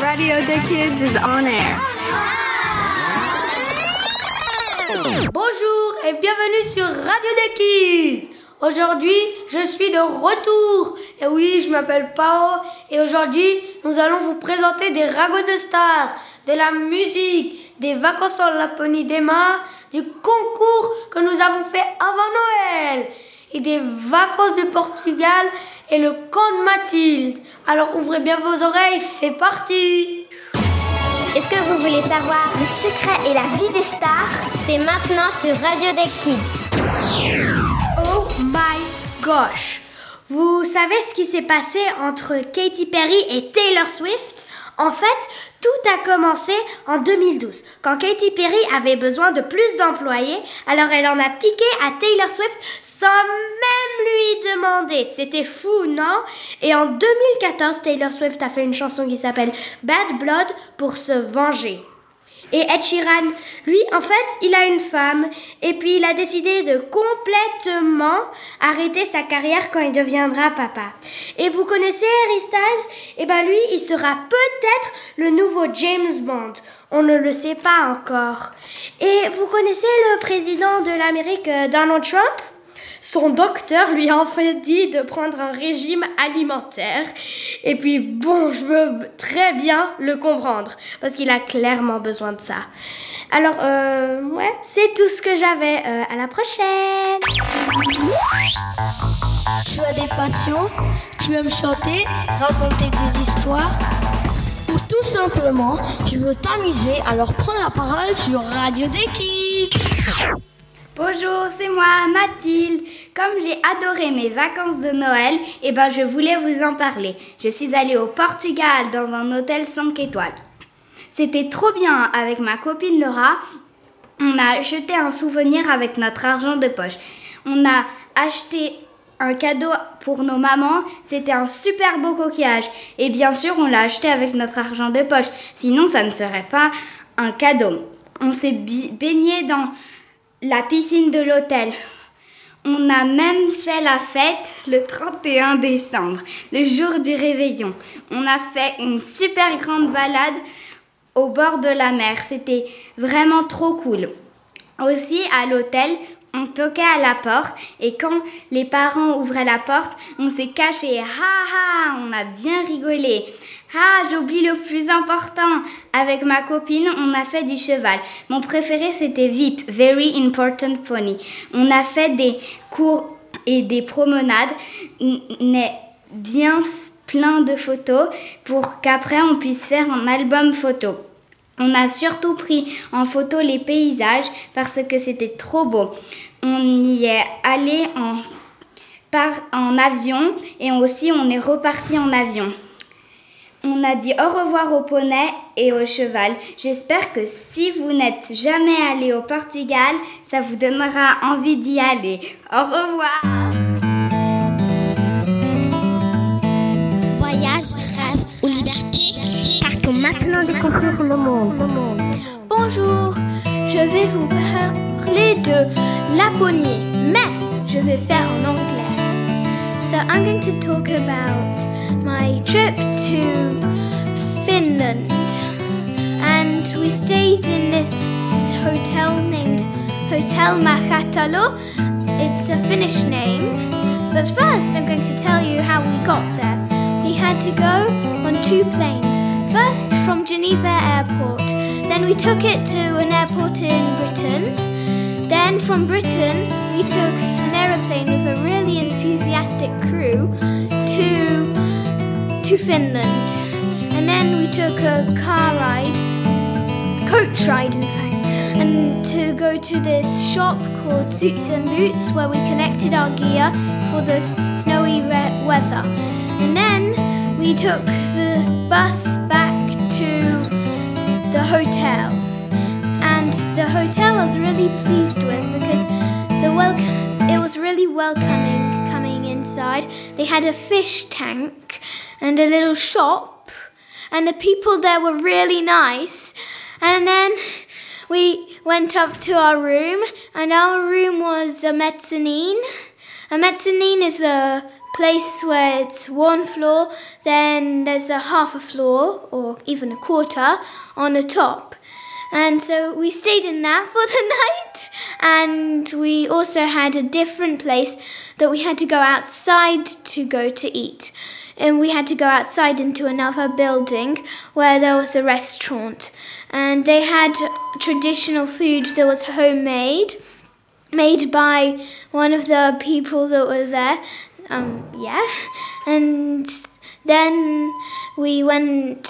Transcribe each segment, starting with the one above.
Radio the Kids is on air. Bonjour et bienvenue sur Radio des Kids. Aujourd'hui, je suis de retour. Et oui, je m'appelle Pao et aujourd'hui, nous allons vous présenter des ragots de stars, de la musique, des vacances en Laponie d'Emma, du concours que nous avons fait avant Noël et des vacances de Portugal et le camp de Mathilde. Alors ouvrez bien vos oreilles, c'est parti Est-ce que vous voulez savoir le secret et la vie des stars? C'est maintenant sur Radio des Kids. Oh my gosh Vous savez ce qui s'est passé entre Katy Perry et Taylor Swift? En fait, tout a commencé en 2012, quand Katy Perry avait besoin de plus d'employés, alors elle en a piqué à Taylor Swift sans même lui demander. C'était fou, non? Et en 2014, Taylor Swift a fait une chanson qui s'appelle Bad Blood pour se venger. Et Ed Sheeran, lui, en fait, il a une femme. Et puis, il a décidé de complètement arrêter sa carrière quand il deviendra papa. Et vous connaissez Harry Styles? Eh ben, lui, il sera peut-être le nouveau James Bond. On ne le sait pas encore. Et vous connaissez le président de l'Amérique, euh, Donald Trump? Son docteur lui a en fait dit de prendre un régime alimentaire. Et puis bon, je veux très bien le comprendre parce qu'il a clairement besoin de ça. Alors, euh, ouais, c'est tout ce que j'avais. Euh, à la prochaine. Tu as des passions Tu aimes chanter Raconter des histoires Ou tout simplement, tu veux t'amuser, alors prends la parole sur Radio Kids Bonjour, c'est moi, Mathilde. Comme j'ai adoré mes vacances de Noël, eh ben je voulais vous en parler. Je suis allée au Portugal dans un hôtel 5 étoiles. C'était trop bien avec ma copine Laura. On a acheté un souvenir avec notre argent de poche. On a acheté un cadeau pour nos mamans. C'était un super beau coquillage. Et bien sûr, on l'a acheté avec notre argent de poche. Sinon, ça ne serait pas un cadeau. On s'est baigné dans la piscine de l'hôtel. On a même fait la fête le 31 décembre, le jour du réveillon. On a fait une super grande balade au bord de la mer. C'était vraiment trop cool. Aussi, à l'hôtel, on toquait à la porte et quand les parents ouvraient la porte, on s'est caché. Ha ha, on a bien rigolé. Ah, j'oublie le plus important. Avec ma copine, on a fait du cheval. Mon préféré, c'était VIP, Very Important Pony. On a fait des cours et des promenades. bien plein de photos pour qu'après on puisse faire un album photo. On a surtout pris en photo les paysages parce que c'était trop beau. On y est allé en, par, en avion et aussi on est reparti en avion. On a dit au revoir au poney et au cheval. J'espère que si vous n'êtes jamais allé au Portugal, ça vous donnera envie d'y aller. Au revoir. Voyage, ou maintenant découvrir le monde. Bonjour, je vais vous parler de Laponie, mais je vais faire en anglais. So I'm going to talk about my trip to Finland. And we stayed in this hotel named Hotel Makatalo. It's a Finnish name. But first, I'm going to tell you how we got there. We had to go on two planes. First Geneva Airport, then we took it to an airport in Britain. Then from Britain, we took an aeroplane with a really enthusiastic crew to to Finland. And then we took a car ride, coach ride in fact, and to go to this shop called Suits and Boots where we collected our gear for the snowy weather. And then we took the bus pleased with because the welcome it was really welcoming coming inside. They had a fish tank and a little shop and the people there were really nice. And then we went up to our room and our room was a mezzanine. A mezzanine is a place where it's one floor, then there's a half a floor or even a quarter on the top. And so we stayed in that for the night, and we also had a different place that we had to go outside to go to eat. And we had to go outside into another building where there was a restaurant. And they had traditional food that was homemade, made by one of the people that were there. Um, yeah. And then we went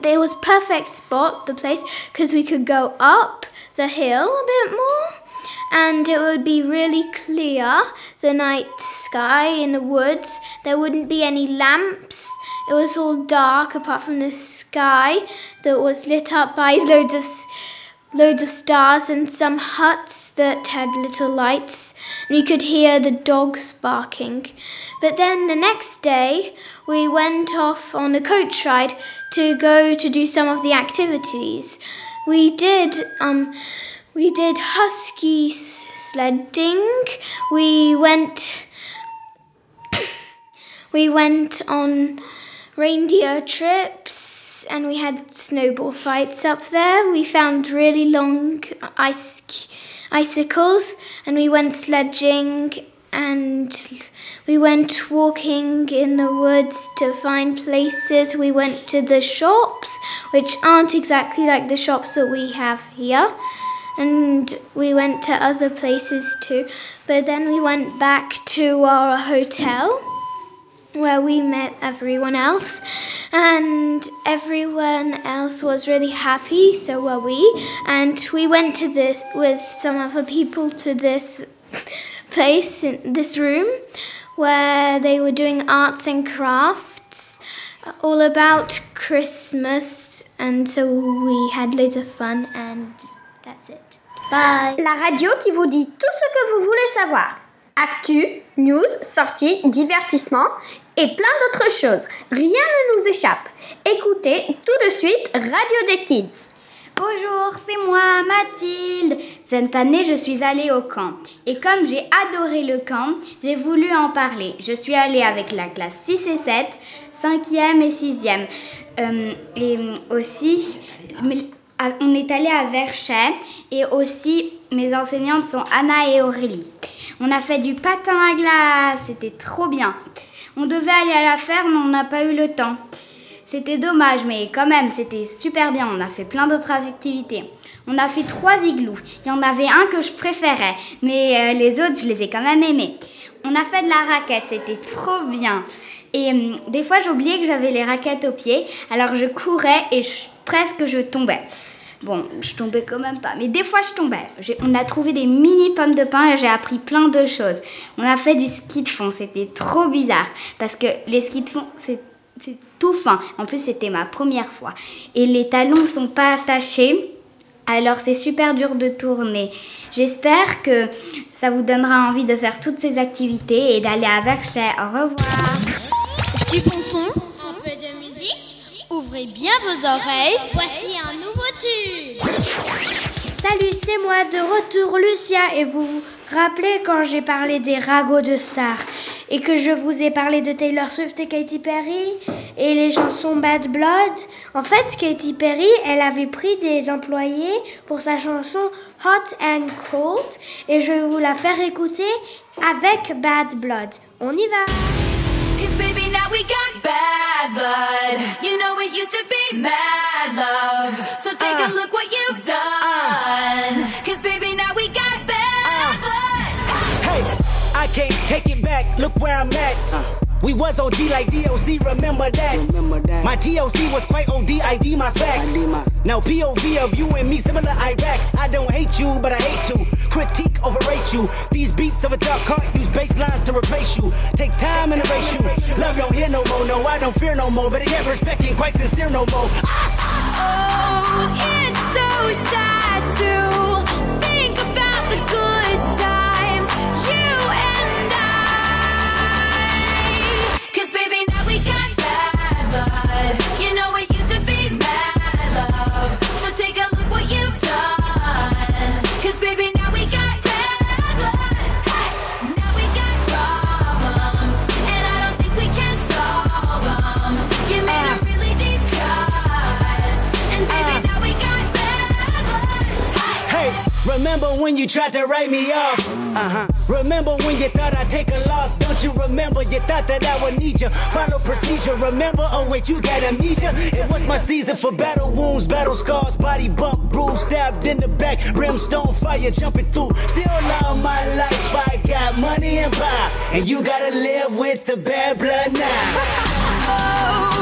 there was perfect spot the place because we could go up the hill a bit more and it would be really clear the night sky in the woods. There wouldn't be any lamps. It was all dark apart from the sky that was lit up by loads of loads of stars and some huts that had little lights and you could hear the dogs barking. But then the next day we went off on a coach ride to go to do some of the activities. We did um we did husky sledding. We went we went on reindeer trips and we had snowball fights up there. We found really long ice icicles and we went sledging and we went walking in the woods to find places. We went to the shops, which aren't exactly like the shops that we have here. And we went to other places too. But then we went back to our hotel where we met everyone else and everyone else was really happy so were we. And we went to this with some other people to this place in this room where they were doing arts and crafts uh, all about christmas and so we had loads of fun and that's it. Bye. La radio qui vous dit tout ce que vous voulez savoir actu, news, sorties, divertissement et plein d'autres choses. Rien ne nous échappe. Écoutez tout de suite Radio des Kids. Bonjour, c'est moi, Mathilde. Cette année, je suis allée au camp. Et comme j'ai adoré le camp, j'ai voulu en parler. Je suis allée avec la classe 6 et 7, 5e et 6e. Euh, et aussi, on est allé à Verchet et aussi mes enseignantes sont Anna et Aurélie. On a fait du patin à glace, c'était trop bien. On devait aller à la ferme, on n'a pas eu le temps. C'était dommage, mais quand même, c'était super bien. On a fait plein d'autres activités. On a fait trois igloos. Il y en avait un que je préférais, mais euh, les autres, je les ai quand même aimés. On a fait de la raquette, c'était trop bien. Et hum, des fois, j'oubliais que j'avais les raquettes aux pieds, alors je courais et presque je tombais. Bon, je tombais quand même pas. Mais des fois, je tombais. On a trouvé des mini pommes de pain et j'ai appris plein de choses. On a fait du ski de fond. C'était trop bizarre. Parce que les skis de fond, c'est tout fin. En plus, c'était ma première fois. Et les talons sont pas attachés. Alors, c'est super dur de tourner. J'espère que ça vous donnera envie de faire toutes ces activités et d'aller à Verchet. Au revoir. Du bon Ouvrez bien vos oreilles, voici un nouveau tube. Salut, c'est moi de retour Lucia et vous vous rappelez quand j'ai parlé des ragots de stars et que je vous ai parlé de Taylor Swift et Katy Perry et les chansons Bad Blood? En fait, Katy Perry, elle avait pris des employés pour sa chanson Hot and Cold et je vais vous la faire écouter avec Bad Blood. On y va. Baby, now we got bad blood. You know it used to be mad love. So take uh, a look what you've done. Uh, Cause baby, now we got bad uh, blood. Hey, I can't take it back. Look where I'm at. We was OG like DOC, remember that. remember that. My TOC was quite OD, ID my facts. ID my... Now POV of you and me, similar Iraq. I don't hate you, but I hate to critique, overrate you. These beats of a dark cart use bass lines to replace you. Take time and erase you. Love don't hear no more, no, I don't fear no more. But again, respect ain't quite sincere no more. Oh, it's so sad to think about the good write me off? Uh huh. Remember when you thought I'd take a loss? Don't you remember? You thought that I would need you. Follow procedure. Remember? Oh wait, you got amnesia. It was my season for battle wounds, battle scars, body bump, bruise, stabbed in the back, brimstone fire jumping through. Still love my life. I got money and power, and you gotta live with the bad blood now. Oh,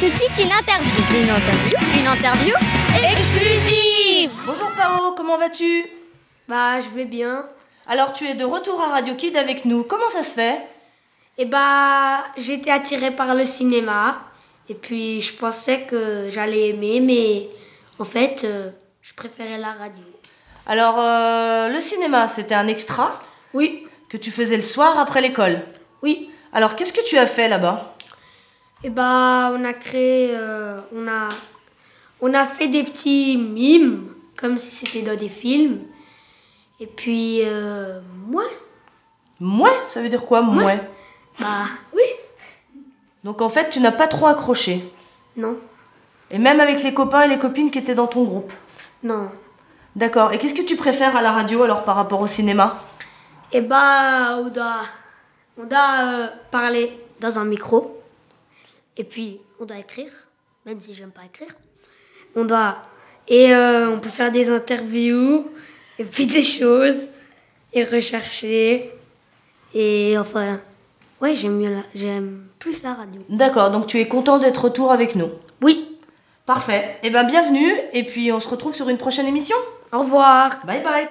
Tout de suite, une interview. Une interview Une interview exclusive Bonjour Pao, comment vas-tu? Bah, je vais bien. Alors tu es de retour à Radio Kid avec nous, comment ça se fait? Et bah, j'étais attirée par le cinéma. Et puis, je pensais que j'allais aimer, mais en fait, euh, je préférais la radio. Alors euh, le cinéma, c'était un extra? Oui, que tu faisais le soir après l'école? oui. Alors qu'est-ce que tu as fait là-bas? Et bah, on a créé, euh, on a, on a fait des petits mimes, comme si c'était dans des films. Et puis, euh, moi, Mouais, ça veut dire quoi, mouais bah, oui, Donc en fait, tu n'as pas trop accroché. non, Et même avec les copains et les copines qui étaient dans ton groupe. non. D'accord. Et qu'est-ce que tu préfères à la radio alors par rapport au cinéma? Et bah, on doit, on doit euh, parler dans un micro. Et puis, on doit écrire, même si j'aime pas écrire. On doit. Et euh, on peut faire des interviews, et puis des choses, et rechercher. Et enfin, ouais, j'aime mieux la, j'aime plus la radio. D'accord, donc tu es content d'être retour avec nous? Oui. Parfait. Eh ben bienvenue et puis on se retrouve sur une prochaine émission. Au revoir. Bye bye.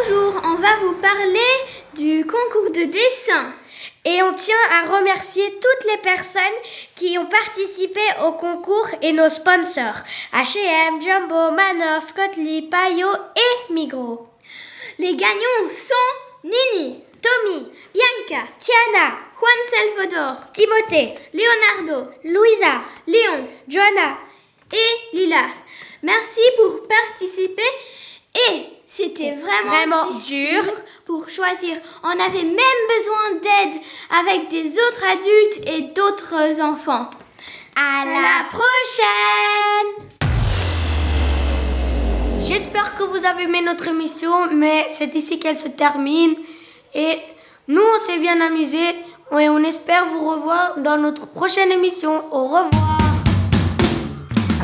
Bonjour, on va vous parler du concours de dessin. Et on tient à remercier toutes les personnes qui ont participé au concours et nos sponsors H&M, Jumbo, Manor, Scotly, Payo et Migros. Les gagnants sont Nini, Tommy, Bianca, Tiana, Juan Salvador, Timothée, Leonardo, Louisa, Léon Joanna et Lila. Merci pour participer et c'était vraiment, Vraiment dur. pour choisir. On avait même besoin d'aide avec des autres adultes et d'autres enfants. À la prochaine J'espère que vous avez aimé notre émission, mais c'est ici qu'elle se termine. Et nous, on s'est bien amusés et on espère vous revoir dans notre prochaine émission. Au revoir.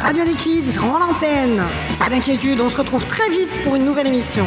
Radio des Kids rend l'antenne. Pas d'inquiétude, on se retrouve très vite pour une nouvelle émission.